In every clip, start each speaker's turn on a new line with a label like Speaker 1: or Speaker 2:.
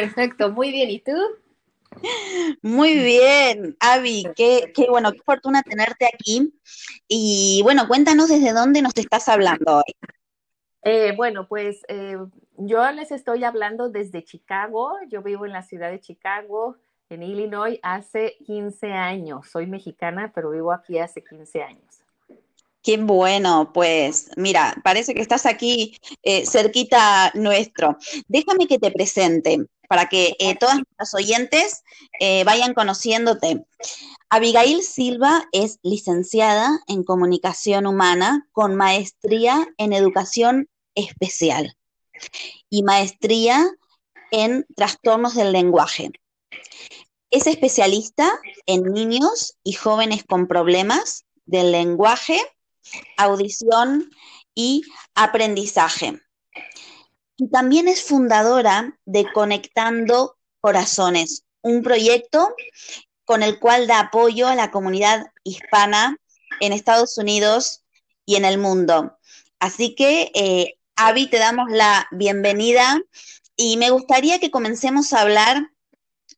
Speaker 1: perfecto, muy bien. ¿Y tú?
Speaker 2: Muy bien, Avi, qué, qué bueno, qué fortuna tenerte aquí. Y bueno, cuéntanos desde dónde nos estás hablando hoy.
Speaker 1: Eh, bueno, pues eh, yo les estoy hablando desde Chicago. Yo vivo en la ciudad de Chicago, en Illinois, hace 15 años. Soy mexicana, pero vivo aquí hace 15 años.
Speaker 2: Qué bueno, pues mira, parece que estás aquí eh, cerquita nuestro. Déjame que te presente para que eh, todas nuestras oyentes eh, vayan conociéndote. Abigail Silva es licenciada en comunicación humana con maestría en educación especial y maestría en trastornos del lenguaje. Es especialista en niños y jóvenes con problemas del lenguaje audición y aprendizaje. Y también es fundadora de Conectando Corazones, un proyecto con el cual da apoyo a la comunidad hispana en Estados Unidos y en el mundo. Así que, eh, Avi, te damos la bienvenida y me gustaría que comencemos a hablar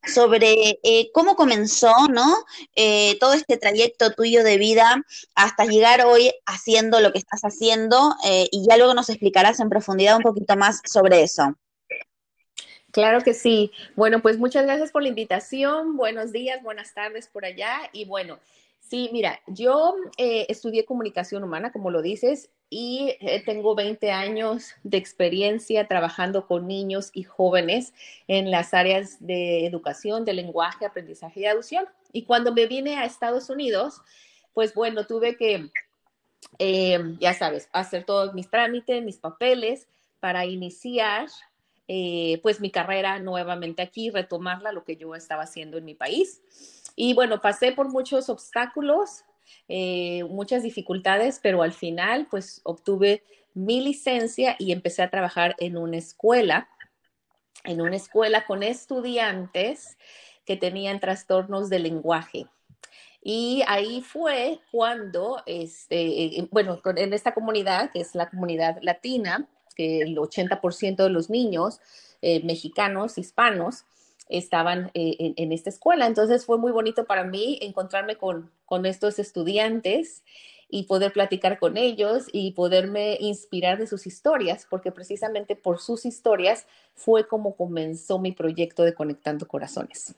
Speaker 2: sobre eh, cómo comenzó, ¿no? Eh, todo este trayecto tuyo de vida hasta llegar hoy haciendo lo que estás haciendo eh, y ya luego nos explicarás en profundidad un poquito más sobre eso.
Speaker 1: Claro que sí. Bueno, pues muchas gracias por la invitación. Buenos días, buenas tardes por allá. Y bueno, Sí, mira, yo eh, estudié comunicación humana, como lo dices, y eh, tengo 20 años de experiencia trabajando con niños y jóvenes en las áreas de educación, de lenguaje, aprendizaje y adopción. Y cuando me vine a Estados Unidos, pues bueno, tuve que, eh, ya sabes, hacer todos mis trámites, mis papeles para iniciar pues mi carrera nuevamente aquí, retomarla, lo que yo estaba haciendo en mi país. Y bueno, pasé por muchos obstáculos, eh, muchas dificultades, pero al final pues obtuve mi licencia y empecé a trabajar en una escuela, en una escuela con estudiantes que tenían trastornos de lenguaje. Y ahí fue cuando, este, bueno, en esta comunidad, que es la comunidad latina, que el 80% de los niños eh, mexicanos, hispanos, estaban eh, en, esta escuela. Entonces fue muy bonito para mí encontrarme con, con estos estudiantes y poder platicar con ellos y poderme inspirar de sus historias, porque precisamente por sus historias fue como comenzó mi proyecto de Conectando Corazones.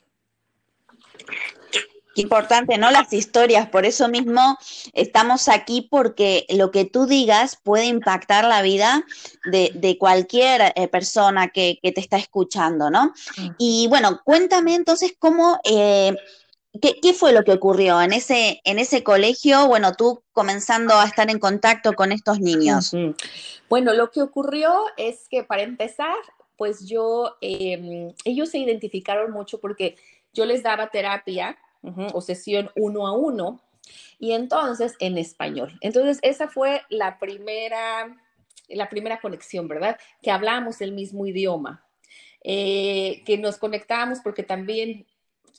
Speaker 2: Qué importante, ¿no? Las historias, por eso mismo estamos aquí porque lo que tú digas puede impactar la vida de, cualquier eh, persona que, te está escuchando, ¿no? Y bueno, cuéntame entonces cómo, eh, qué, fue lo que ocurrió en ese, en ese colegio, bueno, tú comenzando a estar en contacto con estos niños.
Speaker 1: Bueno, lo que ocurrió es que para empezar, pues yo, em, ellos se identificaron mucho porque yo les daba terapia o sesión uno a uno, y entonces en español. Entonces, esa fue la primera, la primera conexión, ¿verdad? Que hablamos el mismo idioma, eh, que nos conectamos porque también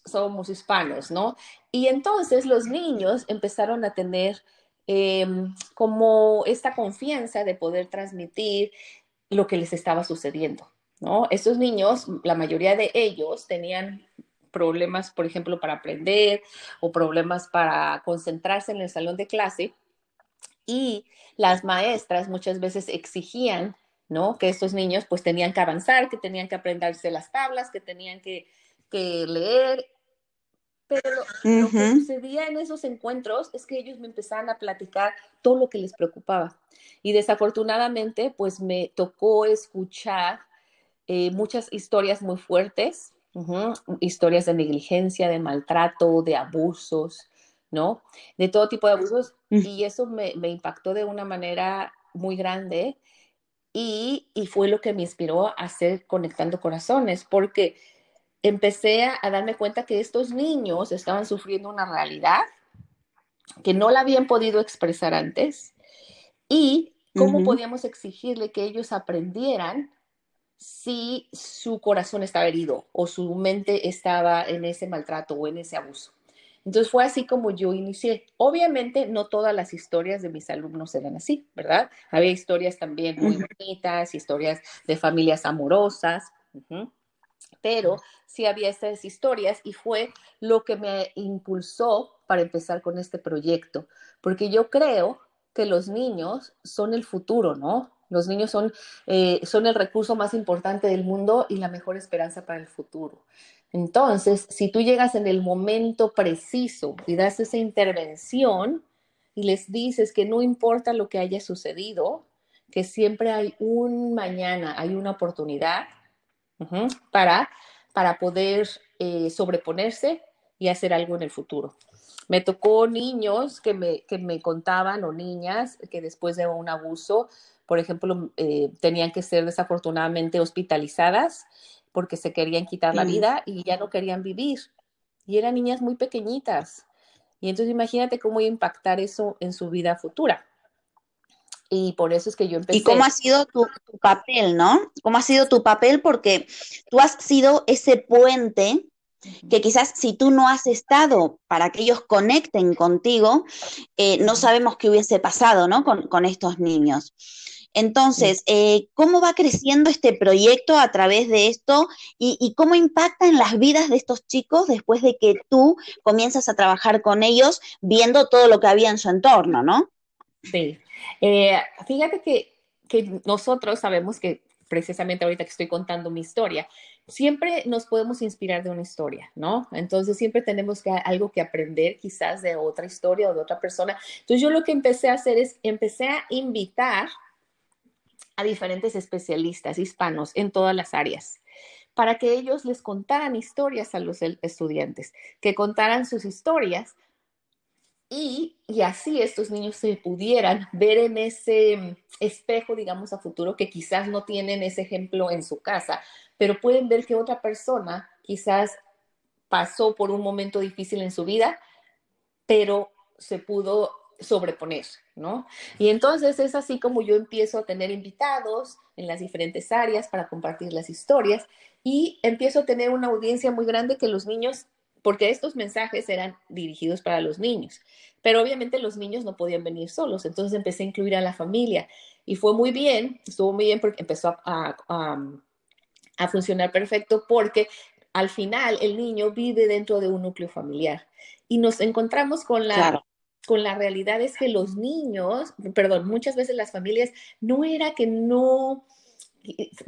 Speaker 1: somos hispanos, ¿no? Y entonces los niños empezaron a tener em, como esta confianza de poder transmitir lo que les estaba sucediendo, ¿no? Estos niños, la mayoría de ellos tenían problemas, por ejemplo, para aprender o problemas para concentrarse en el salón de clase. Y las maestras muchas veces exigían, ¿no? Que estos niños pues tenían que avanzar, que tenían que aprenderse las tablas, que tenían que, leer. Pero lo que sucedía en esos encuentros es que ellos me empezaban a platicar todo lo que les preocupaba. Y desafortunadamente, pues me tocó escuchar eh, muchas historias muy fuertes, historias de negligencia, de maltrato, de abusos, ¿no? De todo tipo de abusos. Y eso me, impactó de una manera muy grande y, fue lo que me inspiró a hacer Conectando Corazones, porque empecé a, darme cuenta que estos niños estaban sufriendo una realidad que no la habían podido expresar antes y cómo podíamos exigirle que ellos aprendieran si su corazón estaba herido o su mente estaba en ese maltrato o en ese abuso. Entonces fue así como yo inicié. Obviamente no todas las historias de mis alumnos eran así, ¿verdad? Había historias también muy bonitas, historias de familias amorosas, pero sí había estas historias y fue lo que me impulsó para empezar con este proyecto, porque yo creo que los niños son el futuro, ¿no? Los niños son, eh, son el recurso más importante del mundo y la mejor esperanza para el futuro. Entonces, si tú llegas en el momento preciso y das esa intervención y les dices que no importa lo que haya sucedido, que siempre hay un mañana, hay una oportunidad para, para poder eh, sobreponerse y hacer algo en el futuro. Me tocó niños que me, que me contaban o niñas que después de un abuso por ejemplo, eh, tenían que ser desafortunadamente hospitalizadas porque se querían quitar la mm. vida y ya no querían vivir. Y eran niñas muy pequeñitas. Y entonces imagínate cómo iba a impactar eso en su vida futura. Y por eso es que yo empecé.
Speaker 2: ¿Y cómo ha sido tu, tu papel, no? ¿Cómo ha sido tu papel? Porque tú has sido ese puente que quizás si tú no has estado para que ellos conecten contigo, eh, no sabemos qué hubiese pasado, ¿no? Con, con estos niños. Entonces, eh, ¿cómo va creciendo este proyecto a través de esto y, cómo impacta en las vidas de estos chicos después de que tú comienzas a trabajar con ellos viendo todo lo que había en su entorno, ¿no?
Speaker 1: Sí. Eh, fíjate que, nosotros sabemos que precisamente ahorita que estoy contando mi historia, siempre nos podemos inspirar de una historia, ¿no? Entonces siempre tenemos que, algo que aprender quizás de otra historia o de otra persona. Entonces yo lo que empecé a hacer es, empecé a invitar a diferentes especialistas hispanos en todas las áreas para que ellos les contaran historias a los estudiantes, que contaran sus historias y, así estos niños se pudieran ver en ese espejo, digamos, a futuro, que quizás no tienen ese ejemplo en su casa, pero pueden ver que otra persona quizás pasó por un momento difícil en su vida, pero se pudo sobreponer, ¿no? Y entonces es así como yo empiezo a tener invitados en las diferentes áreas para compartir las historias y empiezo a tener una audiencia muy grande que los niños porque estos mensajes eran dirigidos para los niños, pero obviamente los niños no podían venir solos, entonces empecé a incluir a la familia y fue muy bien, estuvo muy bien porque empezó a, a, funcionar perfecto porque al final el niño vive dentro de un núcleo familiar y nos encontramos con la... Con la realidad es que los niños, perdón, muchas veces las familias no era que no,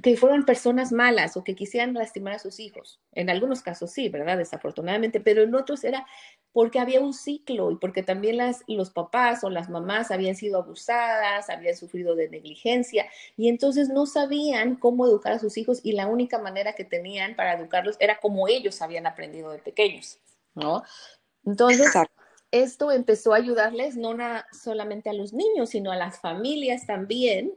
Speaker 1: que fueron personas malas o que quisieran lastimar a sus hijos. En algunos casos sí, ¿verdad? Desafortunadamente, pero en otros era porque había un ciclo y porque también las, los papás o las mamás habían sido abusadas, habían sufrido de negligencia y entonces no sabían cómo educar a sus hijos y la única manera que tenían para educarlos era como ellos habían aprendido de pequeños, ¿no? Entonces, esto empezó a ayudarles no solamente a los niños, sino a las familias también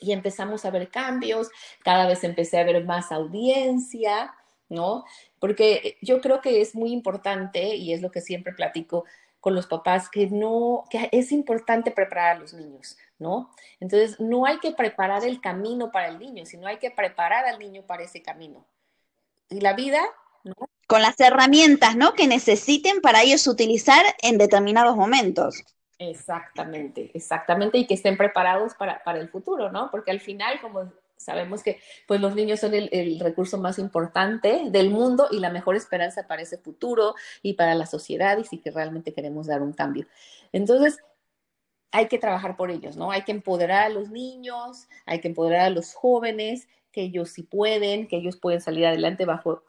Speaker 1: y empezamos a ver cambios, cada vez empecé a ver más audiencia, ¿no? Porque yo creo que es muy importante y es lo que siempre platico con los papás, que no, que es importante preparar a los niños, ¿no? Entonces, no hay que preparar el camino para el niño, sino hay que preparar al niño para ese camino. Y la vida, ¿no?
Speaker 2: Con las herramientas, ¿no? Que necesiten para ellos utilizar en determinados momentos.
Speaker 1: Exactamente, exactamente, y que estén preparados para, para, el futuro, ¿no? Porque al final, como sabemos que pues los niños son el, recurso más importante del mundo y la mejor esperanza para ese futuro y para la sociedad y si que realmente queremos dar un cambio. Entonces, hay que trabajar por ellos, ¿no? Hay que empoderar a los niños, hay que empoderar a los jóvenes, que ellos sí pueden, que ellos pueden salir adelante bajo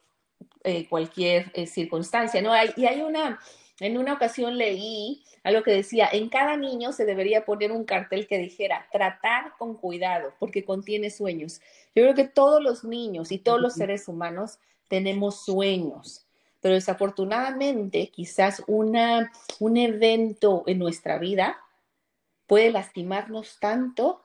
Speaker 1: eh, cualquier eh, circunstancia, ¿no? Hay, y hay una, en una ocasión leí algo que decía, en cada niño se debería poner un cartel que dijera, tratar con cuidado, porque contiene sueños. Yo creo que todos los niños y todos los seres humanos tenemos sueños, pero desafortunadamente quizás una, un evento en nuestra vida puede lastimarnos tanto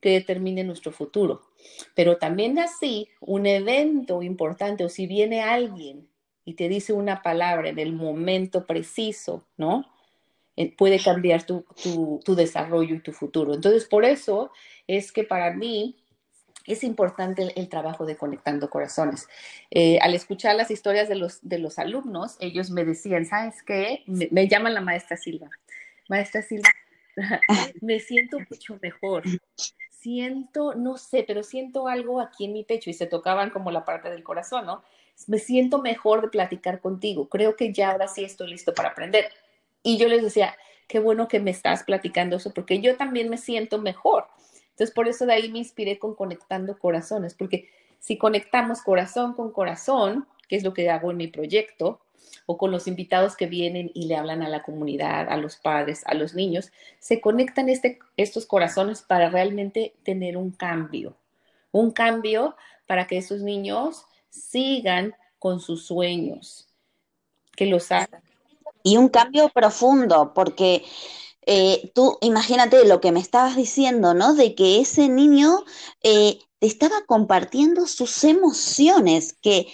Speaker 1: que determine nuestro futuro. Pero también así, un evento importante o si viene alguien y te dice una palabra en el momento preciso, ¿no? Eh, puede cambiar tu, desarrollo y tu futuro. Entonces, por eso es que para mí es importante el, trabajo de Conectando Corazones. Eh, al escuchar las historias de los, de los alumnos, ellos me decían, ¿sabes qué? Me llaman la maestra Silva. Maestra Silva, me siento mucho mejor. Siento, no sé, pero siento algo aquí en mi pecho y se tocaban como la parte del corazón, ¿no? me siento mejor de platicar contigo, creo que ya ahora sí estoy listo para aprender. Y yo les decía, qué bueno que me estás platicando eso, porque yo también me siento mejor. Entonces, por eso de ahí me inspiré con Conectando Corazones, porque si conectamos corazón con corazón, que es lo que hago en mi proyecto, o con los invitados que vienen y le hablan a la comunidad, a los padres, a los niños, se conectan este, estos corazones para realmente tener un cambio, un cambio para que esos niños sigan con sus sueños, que los hagan.
Speaker 2: Y un cambio profundo, porque eh, tú imagínate lo que me estabas diciendo, ¿no? De que ese niño eh, te estaba compartiendo sus emociones, que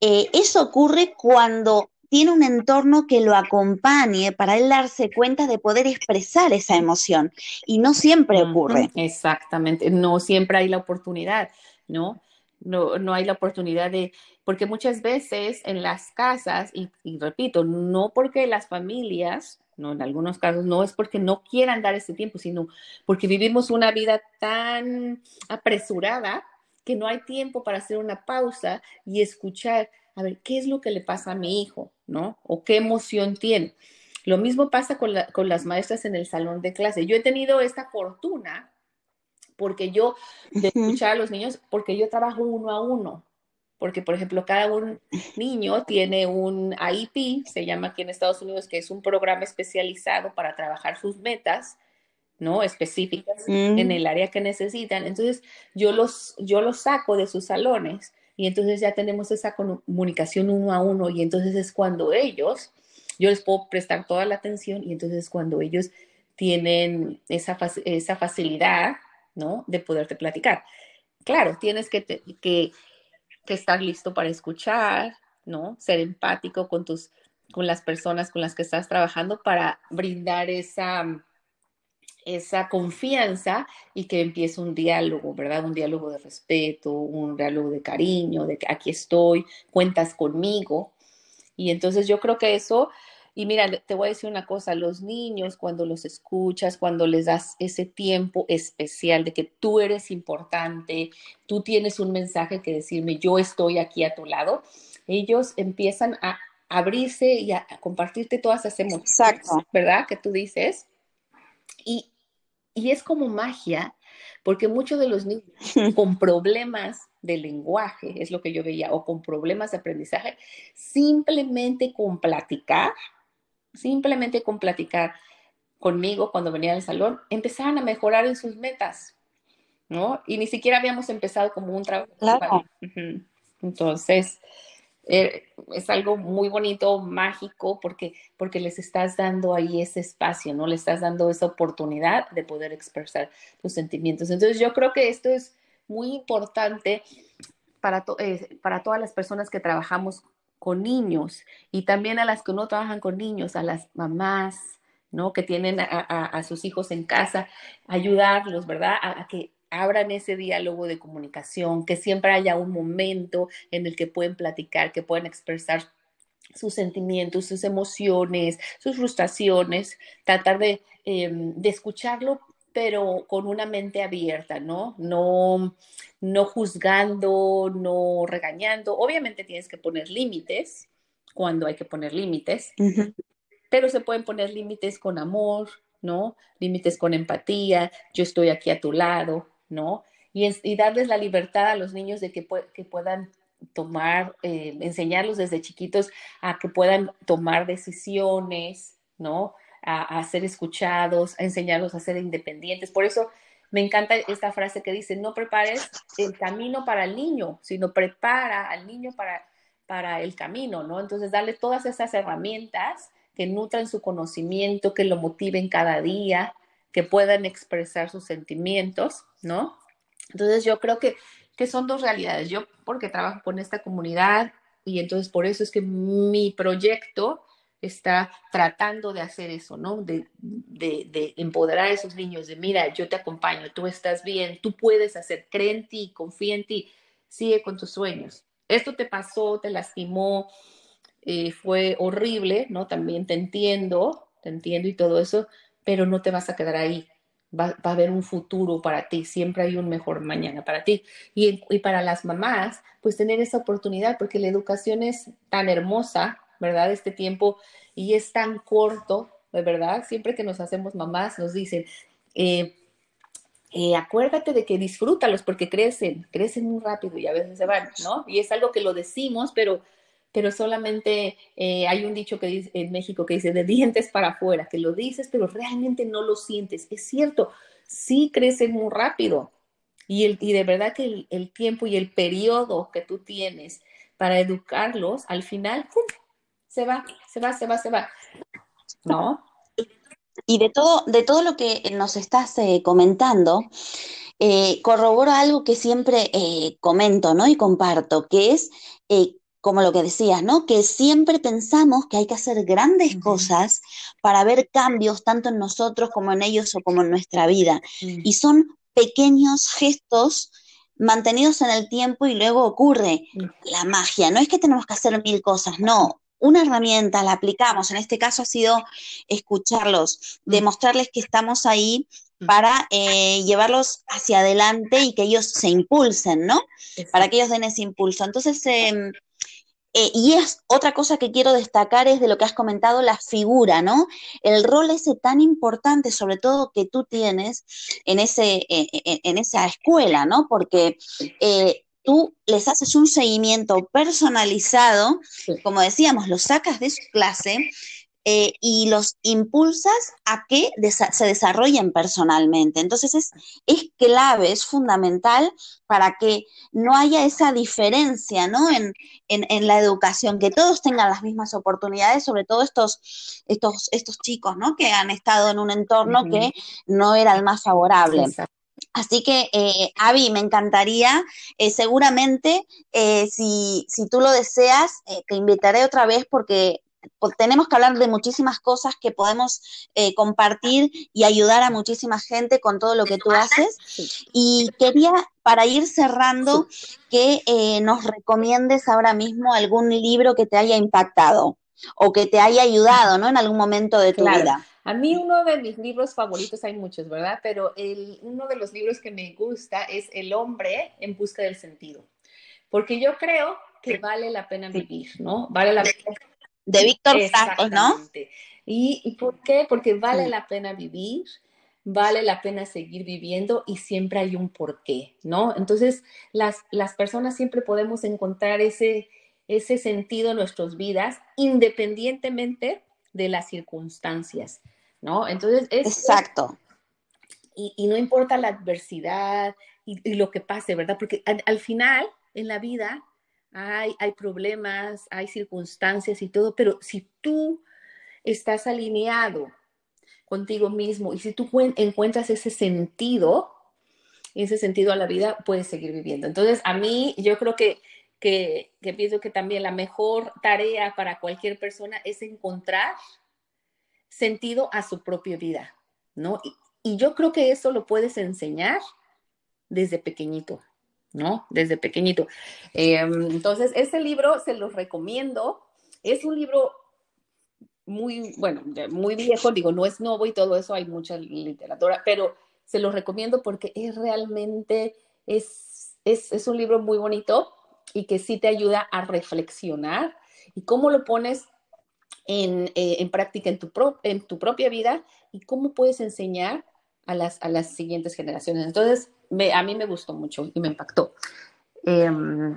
Speaker 2: eh, eso ocurre cuando tiene un entorno que lo acompañe para él darse cuenta de poder expresar esa emoción. Y no siempre ocurre.
Speaker 1: Exactamente, no siempre hay la oportunidad, ¿no? no, no hay la oportunidad de, porque muchas veces en las casas, y, repito, no porque las familias, no, en algunos casos no es porque no quieran dar ese tiempo, sino porque vivimos una vida tan apresurada que no hay tiempo para hacer una pausa y escuchar, a ver, ¿qué es lo que le pasa a mi hijo? ¿No? O qué emoción tiene. Lo mismo pasa con, con las maestras en el salón de clase. Yo he tenido esta fortuna porque yo, de escuchar a los niños, porque yo trabajo uno a uno. Porque, por ejemplo, cada un niño tiene un IEP, se llama aquí en Estados Unidos, que es un programa especializado para trabajar sus metas, ¿no? Específicas en mm. el área que necesitan. Entonces, yo los, yo los saco de sus salones y entonces ya tenemos esa comunicación uno a uno y entonces es cuando ellos, yo les puedo prestar toda la atención y entonces es cuando ellos tienen esa, esa facilidad, ¿no? De poderte platicar. Claro, tienes que, que, estar listo para escuchar, ¿no? Ser empático con tus, con las personas con las que estás trabajando para brindar esa, esa confianza y que empiece un diálogo, ¿verdad? Un diálogo de respeto, un diálogo de cariño, de que aquí estoy, cuentas conmigo. Y entonces yo creo que eso y mira, te voy a decir una cosa, los niños cuando los escuchas, cuando les das ese tiempo especial de que tú eres importante, tú tienes un mensaje que decirme, yo estoy aquí a tu lado, ellos empiezan a abrirse y a, compartirte todas esas emociones, ¿verdad? Que tú dices. Y, y es como magia, porque muchos de los niños con problemas de lenguaje, es lo que yo veía, o con problemas de aprendizaje, simplemente con platicar, simplemente con platicar conmigo cuando venía al salón, empezaban a mejorar en sus metas, ¿no? Y ni siquiera habíamos empezado como un trabajo. Entonces, eh, es algo muy bonito, mágico, porque, porque les estás dando ahí ese espacio, ¿no? Le estás dando esa oportunidad de poder expresar tus sentimientos. Entonces, yo creo que esto es muy importante para, eh, para todas las personas que trabajamos con niños y también a las que no trabajan con niños, a las mamás, ¿no? Que tienen a, sus hijos en casa, ayudarlos, ¿verdad? A, que abran ese diálogo de comunicación, que siempre haya un momento en el que pueden platicar, que pueden expresar sus sentimientos, sus emociones, sus frustraciones, tratar de, em, de escucharlo pero con una mente abierta, ¿no? No, no juzgando, no regañando. Obviamente tienes que poner límites cuando hay que poner límites, pero se pueden poner límites con amor, ¿no? Límites con empatía, yo estoy aquí a tu lado, ¿no? Y, darles la libertad a los niños de que, que puedan tomar, eh, enseñarlos desde chiquitos a que puedan tomar decisiones, ¿no? a, ser escuchados, a enseñarlos a ser independientes. Por eso me encanta esta frase que dice, no prepares el camino para el niño, sino prepara al niño para, para el camino, ¿no? Entonces, darle todas esas herramientas que nutran su conocimiento, que lo motiven cada día, que puedan expresar sus sentimientos, ¿no? Entonces, yo creo que, que son dos realidades. Yo, porque trabajo con esta comunidad, y entonces por eso es que mi proyecto está tratando de hacer eso, ¿no? De, empoderar a esos niños, de mira, yo te acompaño, tú estás bien, tú puedes hacer, cree en ti, confía en ti, sigue con tus sueños. Esto te pasó, te lastimó, eh, fue horrible, ¿no? También te entiendo, te entiendo y todo eso, pero no te vas a quedar ahí. Va, a haber un futuro para ti, siempre hay un mejor mañana para ti. Y, y para las mamás, pues tener esa oportunidad, porque la educación es tan hermosa, ¿verdad? Este tiempo y es tan corto, de verdad, siempre que nos hacemos mamás nos dicen, eh, eh, acuérdate de que disfrútalos porque crecen, crecen muy rápido y a veces se van, ¿no? Y es algo que lo decimos, pero, pero solamente eh, hay un dicho que dice en México que dice de dientes para afuera, que lo dices, pero realmente no lo sientes. Es cierto, sí crecen muy rápido. Y, el, y de verdad que el, el tiempo y el periodo que tú tienes para educarlos, al final, ¡pum! se va, se va, se va, se va. ¿No?
Speaker 2: Y de todo, de todo lo que nos estás eh, comentando, eh, corroboro algo que siempre eh, comento, ¿no? Y comparto, que es como lo que decías, ¿no? Que siempre pensamos que hay que hacer grandes cosas para ver cambios tanto en nosotros como en ellos o como en nuestra vida. Y son pequeños gestos mantenidos en el tiempo y luego ocurre la magia. No es que tenemos que hacer mil cosas, no una herramienta, la aplicamos, en este caso ha sido escucharlos, demostrarles que estamos ahí para eh, llevarlos hacia adelante y que ellos se impulsen, ¿no? Para que ellos den ese impulso. Entonces, em, eh, y es otra cosa que quiero destacar es de lo que has comentado, la figura, ¿no? El rol ese tan importante, sobre todo que tú tienes en, ese, en esa escuela, ¿no? Porque eh, tú les haces un seguimiento personalizado, como decíamos, lo sacas de su clase eh, y los impulsas a que se desarrollen personalmente. Entonces es, es, clave, es fundamental para que no haya esa diferencia ¿no? en, en, la educación, que todos tengan las mismas oportunidades, sobre todo estos, estos, estos chicos ¿no? que han estado en un entorno que no era el más favorable. Así que, eh, Avi, me encantaría, eh, seguramente, eh, si, si, tú lo deseas, te invitaré otra vez porque tenemos que hablar de muchísimas cosas que podemos eh, compartir y ayudar a muchísima gente con todo lo que tú haces. Y quería, para ir cerrando, que eh, nos recomiendes ahora mismo algún libro que te haya impactado o que te haya ayudado, ¿no? En algún momento de tu vida.
Speaker 1: A mí uno de mis libros favoritos, hay muchos, ¿verdad? Pero el, uno de los libros que me gusta es El hombre en busca del sentido, porque yo creo que vale la pena vivir, ¿no? Vale la pena
Speaker 2: de Víctor Franco, ¿no?
Speaker 1: ¿Y, ¿Y por qué? Porque vale la pena vivir, vale la pena seguir viviendo y siempre hay un porqué, ¿no? Entonces, las, las personas siempre podemos encontrar ese, ese sentido en nuestras vidas independientemente de las circunstancias, ¿no? Entonces, es...
Speaker 2: Exacto.
Speaker 1: Y, y no importa la adversidad y, lo que pase, ¿verdad? Porque al final, en la vida, hay, hay problemas, hay circunstancias y todo, pero si tú estás alineado contigo mismo y si tú encuentras ese sentido, ese sentido a la vida, puedes seguir viviendo. Entonces, a mí, yo creo que, que, pienso que también la mejor tarea para cualquier persona es encontrar sentido a su propia vida, ¿no? y yo creo que eso lo puedes enseñar desde pequeñito. ¿No? Desde pequeñito. Em, entonces, este libro se los recomiendo. Es un libro muy, bueno, muy viejo, digo, no es nuevo y todo eso, hay mucha literatura, pero se los recomiendo porque es realmente, es, es, un libro muy bonito y que sí te ayuda a reflexionar y cómo lo pones en, eh, práctica en tu, en tu propia vida y cómo puedes enseñar a las, a las siguientes generaciones. Entonces, a mí me gustó mucho y me impactó.
Speaker 2: Em,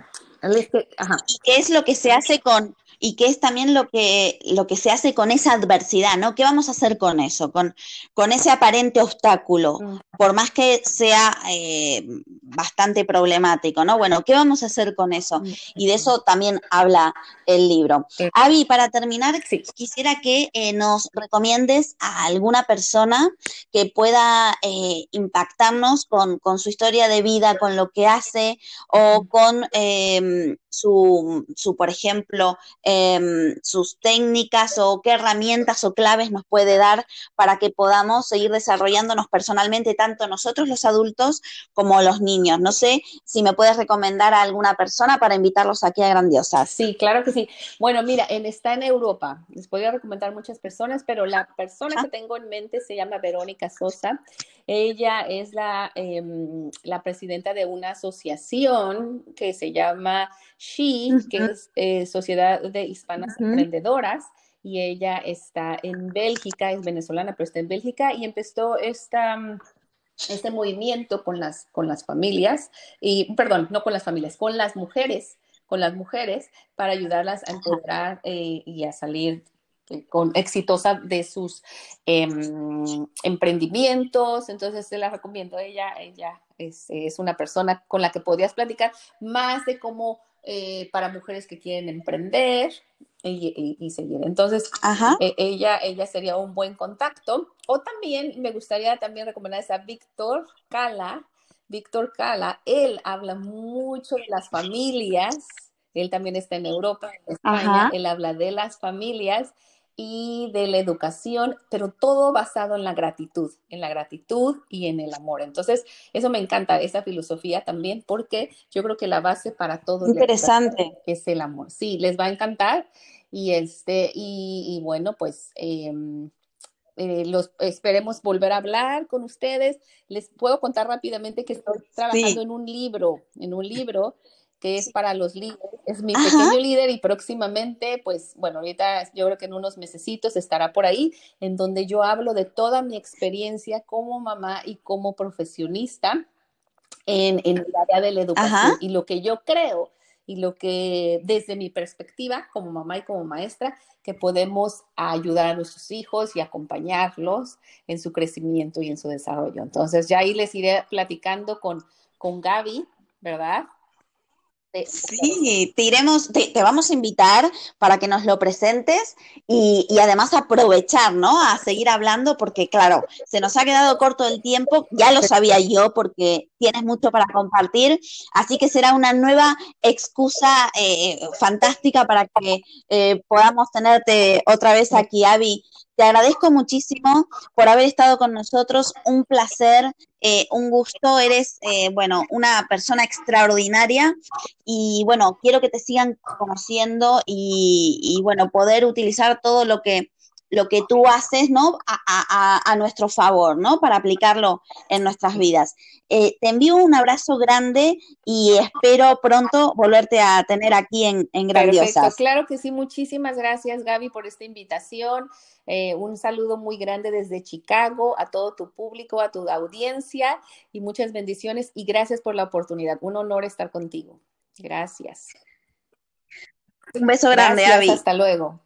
Speaker 2: ¿Qué es lo que se hace con, y qué es también lo que, lo que se hace con esa adversidad, ¿no? ¿Qué vamos a hacer con eso, con, con ese aparente obstáculo, mm. por más que sea eh, bastante problemático, ¿no? Bueno, ¿qué vamos a hacer con eso? Mm, y de eso también habla el libro. Avi, para terminar, quisiera que eh, nos recomiendes a alguna persona que pueda eh, impactarnos con, con, su historia de vida, con lo que hace o con em, su, su, por ejemplo, em, sus técnicas o qué herramientas o claves nos puede dar para que podamos seguir desarrollándonos personalmente, tanto nosotros los adultos como los niños. No sé si me puedes recomendar a alguna persona para invitarlos aquí a Grandiosas.
Speaker 1: Sí, claro que sí. Bueno, mira, está en Europa. Les podría recomendar muchas personas, pero la persona que tengo en mente se llama Verónica Sosa. Ella es la, em, la presidenta de una asociación que se llama She, que es eh, Sociedad de Hispanas Emprendedoras, y ella está en Bélgica, es venezolana, pero está en Bélgica, y empezó esta, mm, este movimiento con las, con las familias, y perdón, no con las familias, con las mujeres, con las mujeres, para ayudarlas a empoderar eh, y a salir con exitosa de sus em, emprendimientos. Entonces, se la recomiendo. Ella, ella es, es, una persona con la que podías platicar más de cómo eh, para mujeres que quieren emprender y, seguir. Entonces, e, ella, ella sería un buen contacto. O también me gustaría también recomendar a Víctor Cala. Víctor Cala, él habla mucho de las familias. Él también está en Europa, en España. Él habla de las familias y de la educación, pero todo basado en la gratitud, en la gratitud y en el amor. Entonces, eso me encanta, esa filosofía también, porque yo creo que la base para todo
Speaker 2: Interesante.
Speaker 1: es el amor. Sí, les va a encantar. Y este, y, bueno, pues em, eh, los esperemos volver a hablar con ustedes. Les puedo contar rápidamente que estoy trabajando en un libro, en un libro que es para los líderes. Es mi pequeño líder y próximamente, pues bueno, ahorita yo creo que en unos mesecitos estará por ahí, en donde yo hablo de toda mi experiencia como mamá y como profesionista en, el área de la educación y lo que yo creo y lo que desde mi perspectiva como mamá y como maestra, que podemos ayudar a nuestros hijos y acompañarlos en su crecimiento y en su desarrollo. Entonces ya ahí les iré platicando con, con Gaby, ¿verdad?
Speaker 2: Sí, te iremos, te, vamos a invitar para que nos lo presentes y, además aprovechar, ¿no? A seguir hablando porque, claro, se nos ha quedado corto el tiempo, ya lo sabía yo porque tienes mucho para compartir, así que será una nueva excusa eh, fantástica para que eh, podamos tenerte otra vez aquí, Avi. Te agradezco muchísimo por haber estado con nosotros, un placer, eh, un gusto, eres, eh, bueno, una persona extraordinaria. Y bueno, quiero que te sigan conociendo y, bueno, poder utilizar todo lo que lo que tú haces, ¿no? A, nuestro favor, ¿no? Para aplicarlo en nuestras vidas. Eh, te envío un abrazo grande y espero pronto volverte a tener aquí en, en Grandiosas. Perfecto,
Speaker 1: claro que sí. Muchísimas gracias, Gaby, por esta invitación. Eh, un saludo muy grande desde Chicago a todo tu público, a tu audiencia y muchas bendiciones y gracias por la oportunidad. Un honor estar contigo. Gracias.
Speaker 2: Un beso grande,
Speaker 1: gracias, Hasta luego.